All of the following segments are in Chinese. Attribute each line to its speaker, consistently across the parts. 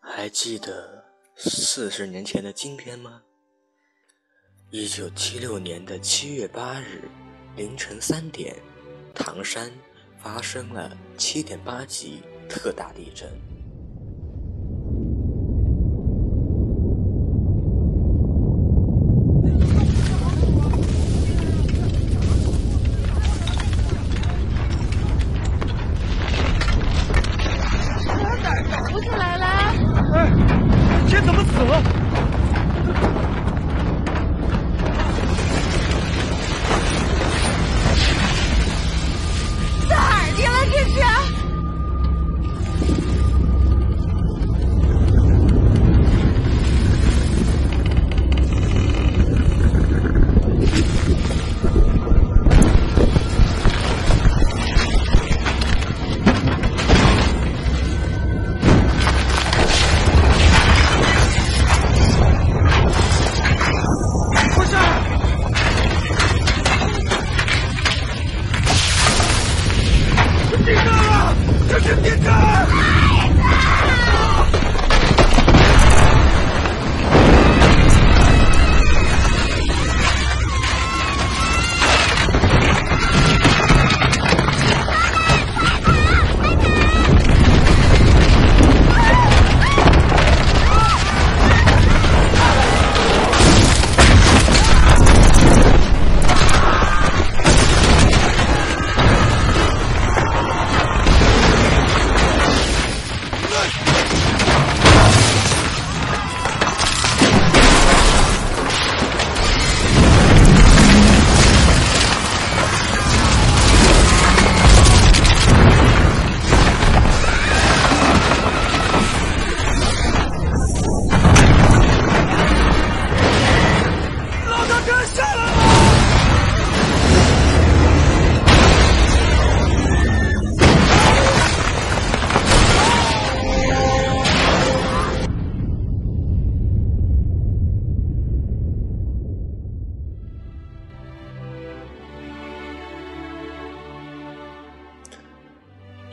Speaker 1: 还记得四十年前的今天吗？一九七六年的七月八日凌晨三点，唐山发生了七点八级特大地震。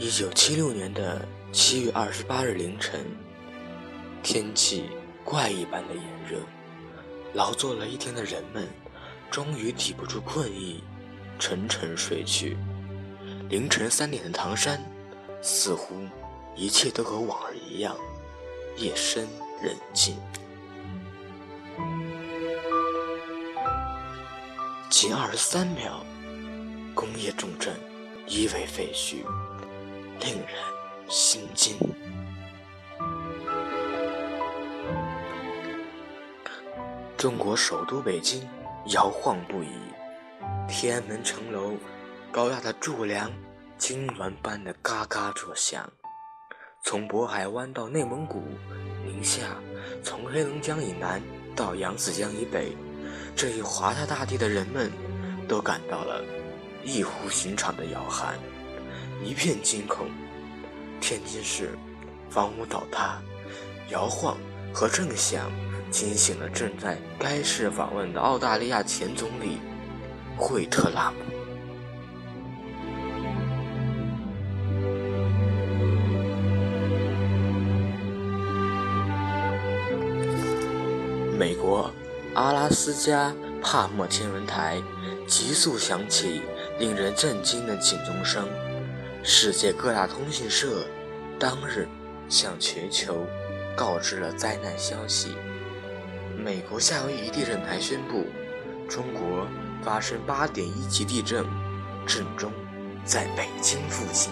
Speaker 1: 一九七六年的七月二十八日凌晨，天气怪异般的炎热，劳作了一天的人们终于抵不住困意，沉沉睡去。凌晨三点的唐山，似乎一切都和往日一样，夜深人静。仅二十三秒，工业重镇夷为废墟。令人心惊。中国首都北京摇晃不已，天安门城楼高大的柱梁痉挛般的嘎嘎作响。从渤海湾到内蒙古、宁夏，从黑龙江以南到扬子江以北，这一华夏大地的人们都感到了异乎寻常的摇撼。一片惊恐，天津市房屋倒塌，摇晃和震响惊醒了正在该市访问的澳大利亚前总理惠特拉姆。美国阿拉斯加帕默天文台急速响起令人震惊的警钟声。世界各大通讯社当日向全球告知了灾难消息。美国夏威夷地震台宣布，中国发生八点一级地震，震中在北京附近。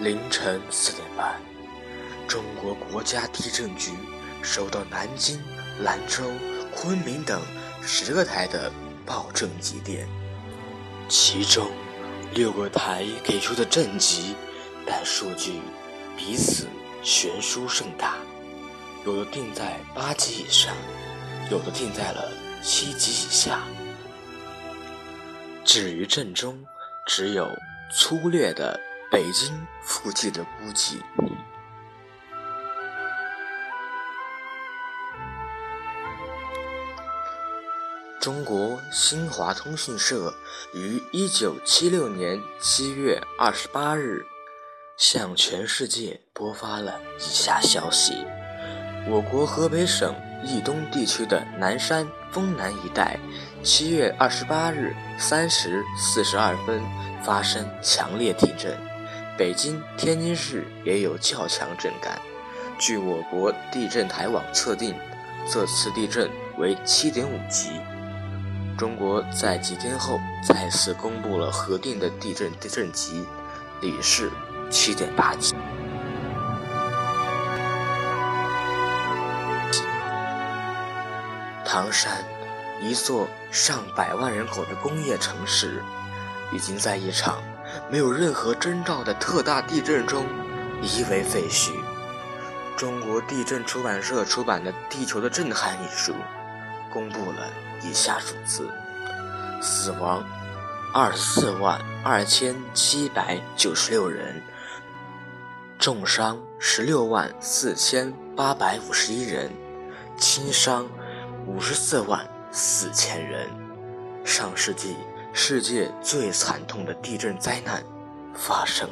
Speaker 1: 凌晨四点半，中国国家地震局收到南京、兰州、昆明等十个台的报震级电，其中。六个台给出的震级，但数据彼此悬殊甚大，有的定在八级以上，有的定在了七级以下。至于震中，只有粗略的北京附近的估计。中国新华通讯社于一九七六年七月二十八日向全世界播发了以下消息：我国河北省峄东地区的南山、丰南一带，七月二十八日三时四十二分发生强烈地震，北京、天津市也有较强震感。据我国地震台网测定，这次地震为七点五级。中国在几天后再次公布了核定的地震地震级，里氏七点八级。唐山，一座上百万人口的工业城市，已经在一场没有任何征兆的特大地震中夷为废墟。中国地震出版社出版的《地球的震撼》一书，公布了。以下数字：死亡二十四万二千七百九十六人，重伤十六万四千八百五十一人，轻伤五十四万四千人。上世纪世界最惨痛的地震灾难发生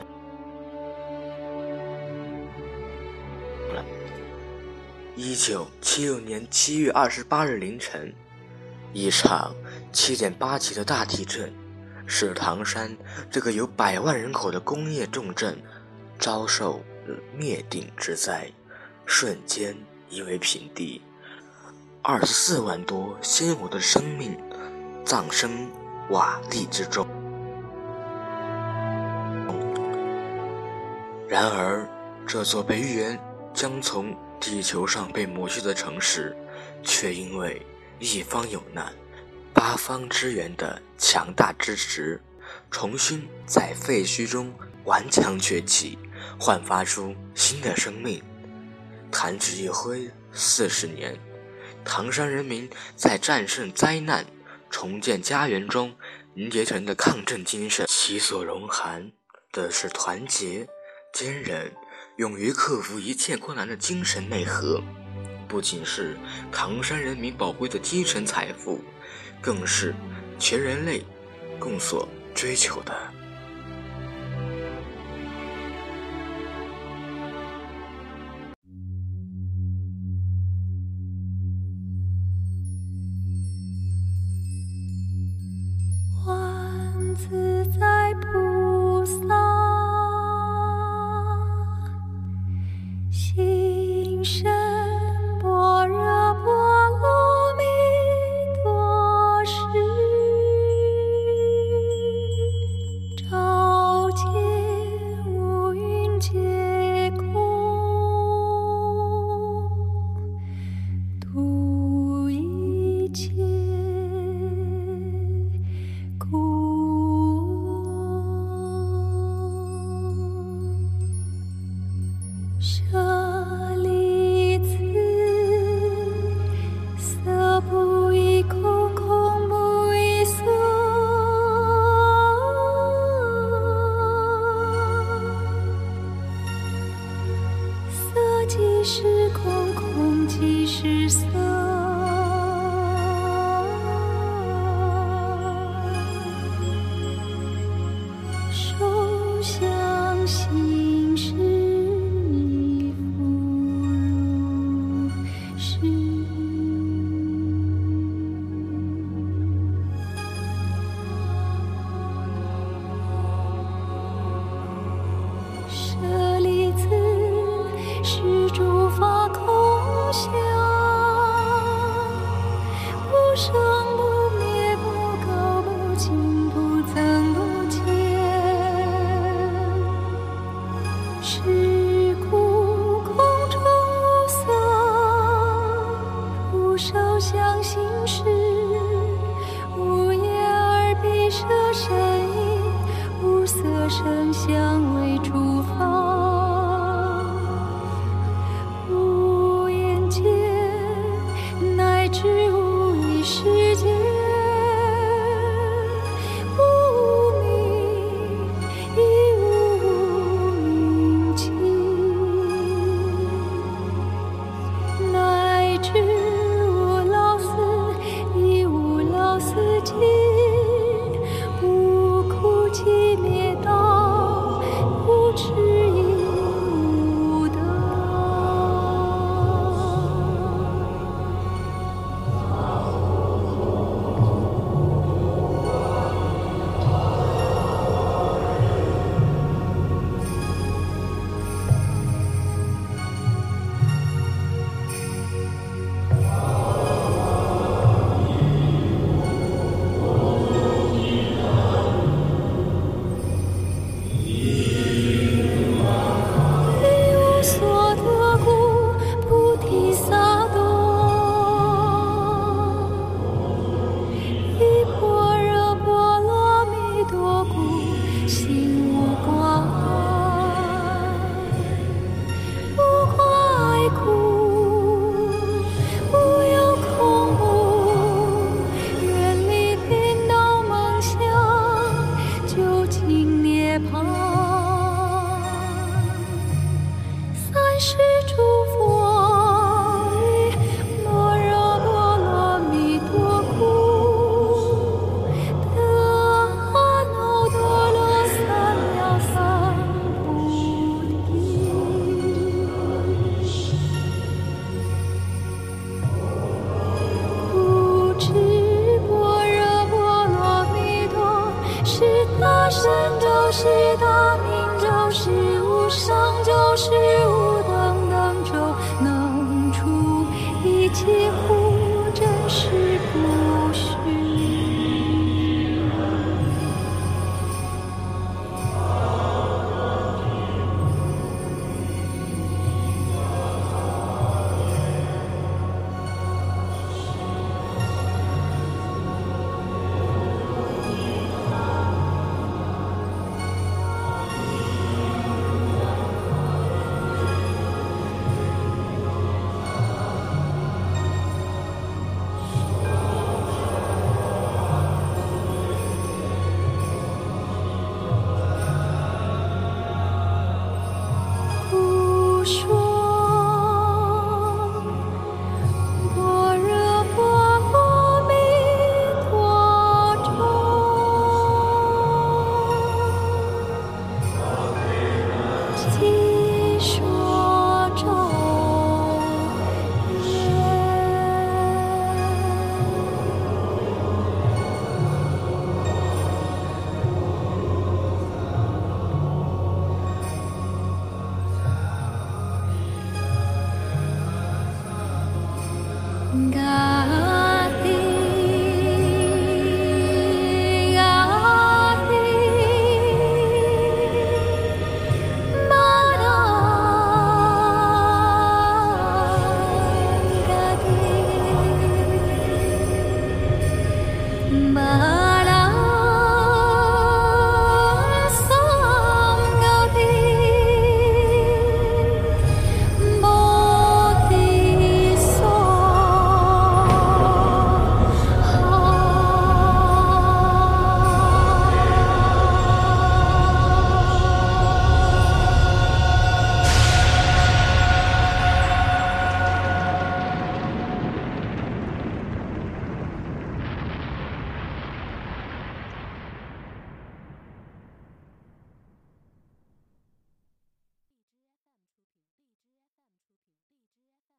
Speaker 1: 了。一九七六年七月二十八日凌晨。一场七点八级的大地震，使唐山这个有百万人口的工业重镇遭受灭顶之灾，瞬间夷为平地。二十四万多鲜活的生命葬身瓦砾之中。然而，这座被预言将从地球上被抹去的城市，却因为……一方有难，八方支援的强大支持，重新在废墟中顽强崛起，焕发出新的生命。弹指一挥，四十年，唐山人民在战胜灾难、重建家园中凝结成的抗震精神，其所融含的是团结、坚韧、勇于克服一切困难的精神内核。不仅是唐山人民宝贵的精神财富，更是全人类共所追求的。
Speaker 2: 心香味触发，无眼界乃至无意识。